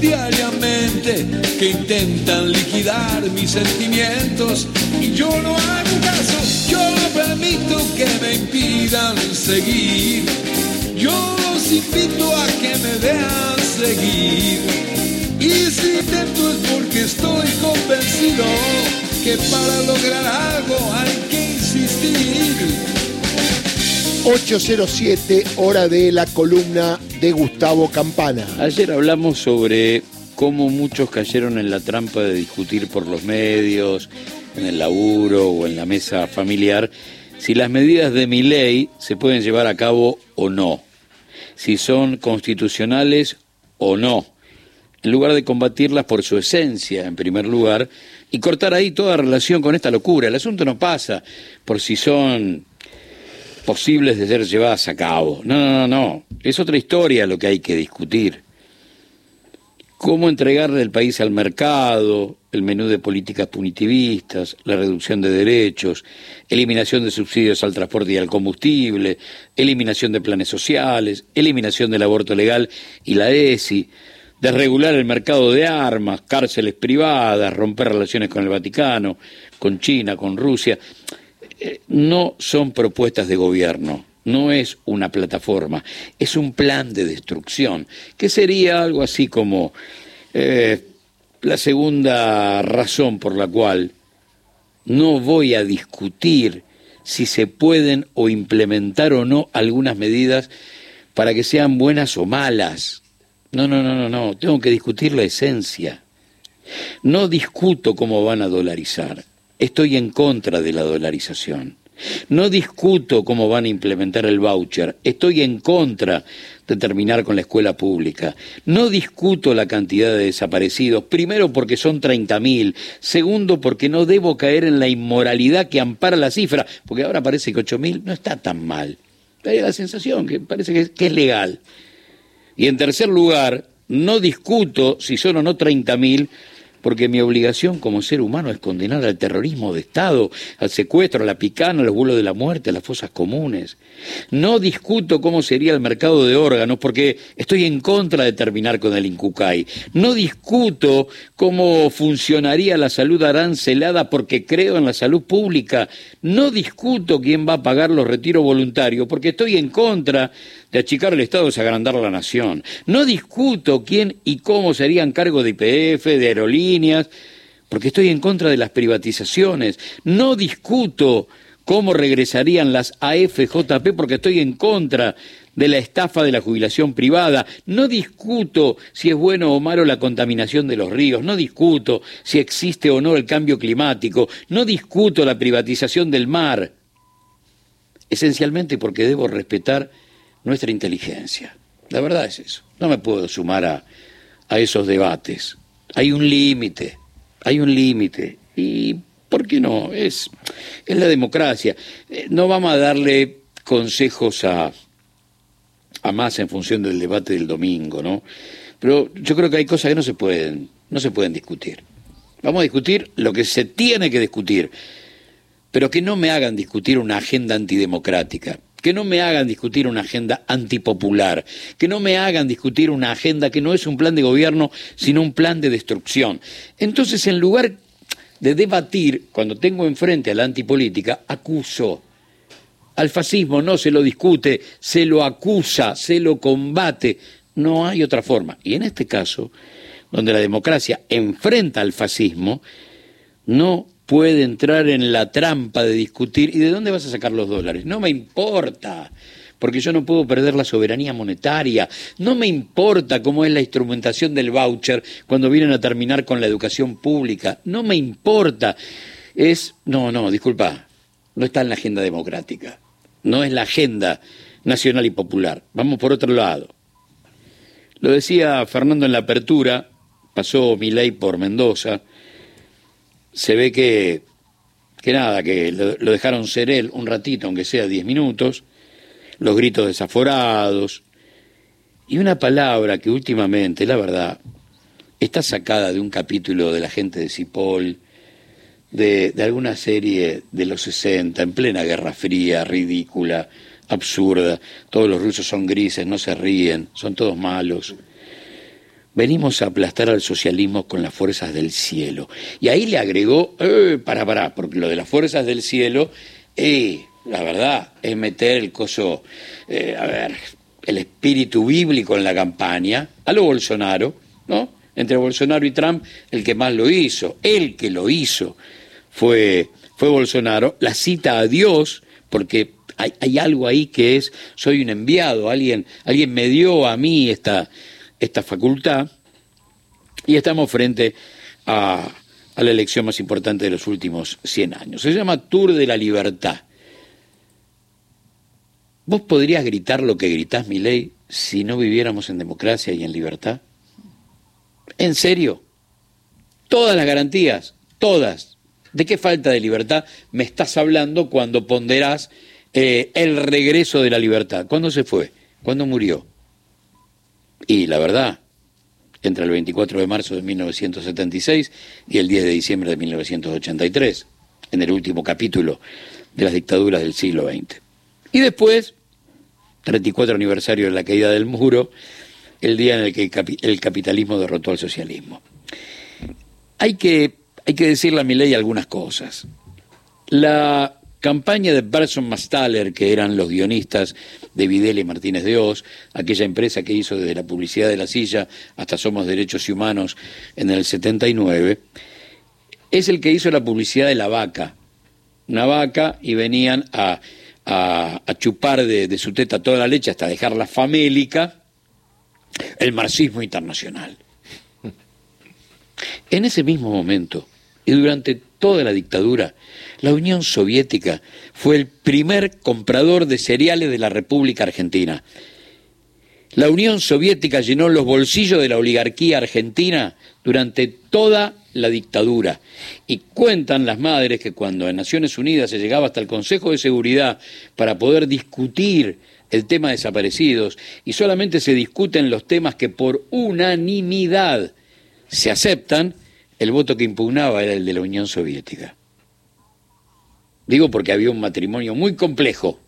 diariamente que intentan liquidar mis sentimientos y yo no hago caso, yo no permito que me impidan seguir. Yo los invito a que me vean seguir. Y si intento es porque estoy convencido que para lograr algo hay que insistir. 807, hora de la columna de Gustavo Campana. Ayer hablamos sobre cómo muchos cayeron en la trampa de discutir por los medios, en el laburo o en la mesa familiar, si las medidas de mi ley se pueden llevar a cabo o no, si son constitucionales o no, en lugar de combatirlas por su esencia, en primer lugar, y cortar ahí toda relación con esta locura. El asunto no pasa por si son posibles de ser llevadas a cabo. No, no, no, no. Es otra historia lo que hay que discutir. Cómo entregarle el país al mercado, el menú de políticas punitivistas, la reducción de derechos, eliminación de subsidios al transporte y al combustible, eliminación de planes sociales, eliminación del aborto legal y la ESI, desregular el mercado de armas, cárceles privadas, romper relaciones con el Vaticano, con China, con Rusia. Eh, no son propuestas de gobierno, no es una plataforma, es un plan de destrucción, que sería algo así como eh, la segunda razón por la cual no voy a discutir si se pueden o implementar o no algunas medidas para que sean buenas o malas. No, no, no, no, no, tengo que discutir la esencia. No discuto cómo van a dolarizar. Estoy en contra de la dolarización. No discuto cómo van a implementar el voucher. Estoy en contra de terminar con la escuela pública. No discuto la cantidad de desaparecidos. Primero porque son 30.000. Segundo porque no debo caer en la inmoralidad que ampara la cifra. Porque ahora parece que 8.000 no está tan mal. Hay la sensación que parece que es, que es legal. Y en tercer lugar, no discuto si son o no 30.000 porque mi obligación como ser humano es condenar al terrorismo de Estado, al secuestro, a la picana, a los vuelos de la muerte, a las fosas comunes. No discuto cómo sería el mercado de órganos, porque estoy en contra de terminar con el Incucay. No discuto cómo funcionaría la salud arancelada, porque creo en la salud pública. No discuto quién va a pagar los retiros voluntarios, porque estoy en contra de achicar el Estado es agrandar la nación. No discuto quién y cómo serían cargo de IPF, de aerolíneas, porque estoy en contra de las privatizaciones. No discuto cómo regresarían las AFJP porque estoy en contra de la estafa de la jubilación privada. No discuto si es bueno o malo la contaminación de los ríos. No discuto si existe o no el cambio climático. No discuto la privatización del mar. Esencialmente porque debo respetar nuestra inteligencia. La verdad es eso. No me puedo sumar a, a esos debates. Hay un límite, hay un límite. Y, ¿por qué no? Es, es la democracia. Eh, no vamos a darle consejos a, a más en función del debate del domingo, ¿no? Pero yo creo que hay cosas que no se pueden, no se pueden discutir. Vamos a discutir lo que se tiene que discutir, pero que no me hagan discutir una agenda antidemocrática que no me hagan discutir una agenda antipopular, que no me hagan discutir una agenda que no es un plan de gobierno, sino un plan de destrucción. Entonces, en lugar de debatir, cuando tengo enfrente a la antipolítica, acuso. Al fascismo no se lo discute, se lo acusa, se lo combate. No hay otra forma. Y en este caso, donde la democracia enfrenta al fascismo, no puede entrar en la trampa de discutir, ¿y de dónde vas a sacar los dólares? No me importa, porque yo no puedo perder la soberanía monetaria, no me importa cómo es la instrumentación del voucher cuando vienen a terminar con la educación pública, no me importa. Es, no, no, disculpa, no está en la agenda democrática, no es la agenda nacional y popular. Vamos por otro lado. Lo decía Fernando en la apertura, pasó mi ley por Mendoza, se ve que, que nada, que lo, dejaron ser él un ratito, aunque sea diez minutos, los gritos desaforados, y una palabra que últimamente, la verdad, está sacada de un capítulo de la gente de Cipoll, de, de, alguna serie de los 60, en plena Guerra Fría, ridícula, absurda. Todos los rusos son grises, no se ríen, son todos malos. Venimos a aplastar al socialismo con las fuerzas del cielo. Y ahí le agregó, eh, para, para, porque lo de las fuerzas del cielo, eh, la verdad, es meter el coso, eh, a ver, el espíritu bíblico en la campaña, a lo Bolsonaro, ¿no? Entre Bolsonaro y Trump, el que más lo hizo, el que lo hizo, fue, fue Bolsonaro. La cita a Dios, porque hay, hay, algo ahí que es, soy un enviado, alguien, alguien me dio a mí esta, esta facultad, y estamos frente a, la elección más importante de los últimos 100 años. Se llama Tour de la Libertad. ¿Vos podrías gritar lo que gritás, mi ley, si no viviéramos en democracia y en libertad? ¿En serio? Todas las garantías, todas. ¿De qué falta de libertad me estás hablando cuando ponderás eh, el regreso de la libertad? ¿Cuándo se fue? ¿Cuándo murió? Y la verdad, entre el 24 de marzo de 1976 y el 10 de diciembre de 1983, en el último capítulo de las dictaduras del siglo XX. Y después, 34 aniversario de la caída del muro, el día en el que el capitalismo derrotó al socialismo. Hay que, hay que decirle a mi ley algunas cosas. La campaña de Berson Mastaller, que eran los guionistas de Videla y Martínez de Oz, aquella empresa que hizo desde la publicidad de la silla hasta Somos Derechos y Humanos en el 79, es el que hizo la publicidad de la vaca. Una vaca y venían a, a, a chupar de, de, su teta toda la leche hasta dejarla famélica, el marxismo internacional. En ese mismo momento, y durante toda la dictadura, la Unión Soviética fue el primer comprador de cereales de la República Argentina. La Unión Soviética llenó los bolsillos de la oligarquía argentina durante toda la dictadura. Y cuentan las madres que cuando en Naciones Unidas se llegaba hasta el Consejo de Seguridad para poder discutir el tema de desaparecidos y solamente se discuten los temas que por unanimidad se aceptan, el voto que impugnaba era el de la Unión Soviética. Digo porque había un matrimonio muy complejo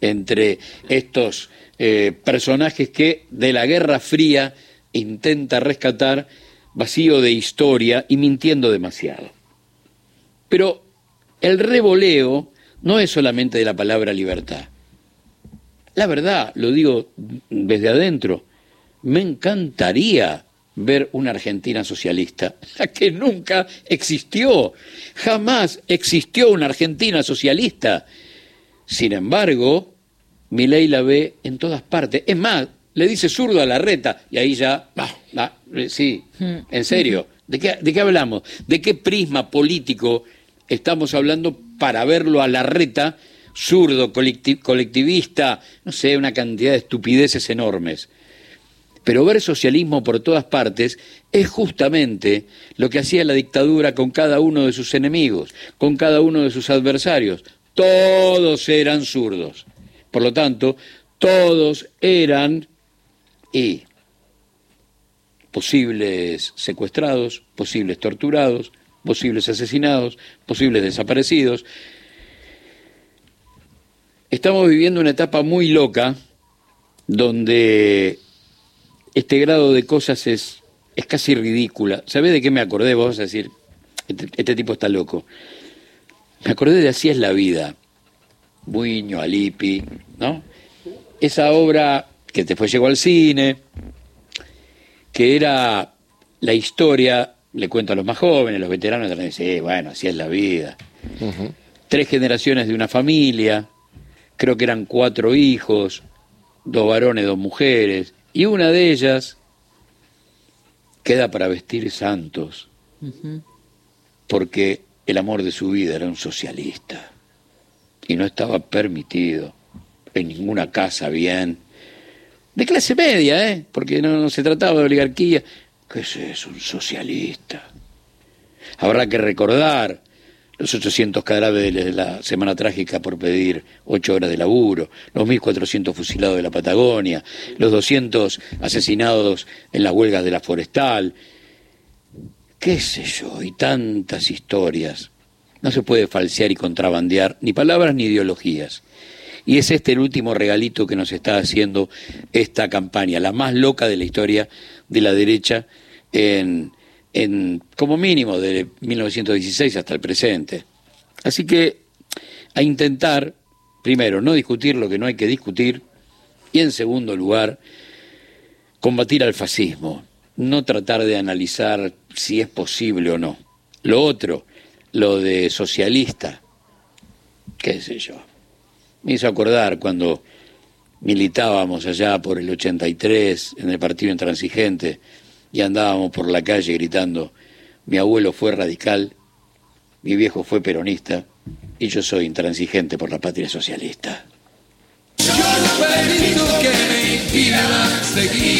entre estos eh, personajes que de la Guerra Fría intenta rescatar vacío de historia y mintiendo demasiado. Pero el revoleo no es solamente de la palabra libertad. La verdad, lo digo desde adentro, me encantaría ver una Argentina socialista, la que nunca existió, jamás existió una Argentina socialista. Sin embargo, mi ley la ve en todas partes. Es más, le dice zurdo a la reta y ahí ya, va, sí, hmm. en serio, ¿de qué, ¿de qué hablamos? ¿De qué prisma político estamos hablando para verlo a la reta, zurdo, colectivista, no sé, una cantidad de estupideces enormes? Pero ver socialismo por todas partes es justamente lo que hacía la dictadura con cada uno de sus enemigos, con cada uno de sus adversarios. Todos eran zurdos. Por lo tanto, todos eran y posibles secuestrados, posibles torturados, posibles asesinados, posibles desaparecidos. Estamos viviendo una etapa muy loca donde este grado de cosas es, es casi ridícula. ¿Sabés de qué me acordé vos? A decir, este, este, tipo está loco. Me acordé de Así es la vida, Buño, Alipi, ¿no? Esa obra que después llegó al cine, que era la historia, le cuento a los más jóvenes, los veteranos, dicen, sí, bueno, así es la vida. Tres generaciones de una familia, creo que eran cuatro hijos, dos varones, dos mujeres, y una de ellas queda para vestir santos, porque el amor de su vida era un socialista y no estaba permitido en ninguna casa bien, de clase media, ¿eh? porque no, se trataba de oligarquía. ¿Qué es eso? Un socialista. Habrá que recordar los 800 cadáveres de la Semana Trágica por pedir ocho horas de laburo, los 1.400 fusilados de la Patagonia, los 200 asesinados en las huelgas de la Forestal, qué sé yo, y tantas historias. No se puede falsear y contrabandear ni palabras ni ideologías. Y es este el último regalito que nos está haciendo esta campaña, la más loca de la historia de la derecha en, en como mínimo de 1916 hasta el presente. Así que a intentar, primero, no discutir lo que no hay que discutir y en segundo lugar, combatir al fascismo, no tratar de analizar si es posible o no. Lo otro, lo de socialista, qué sé yo. Me hizo acordar cuando militábamos allá por el 83 en el partido intransigente y andábamos por la calle gritando, mi abuelo fue radical, mi viejo fue peronista y yo soy intransigente por la patria socialista. Yo no que me.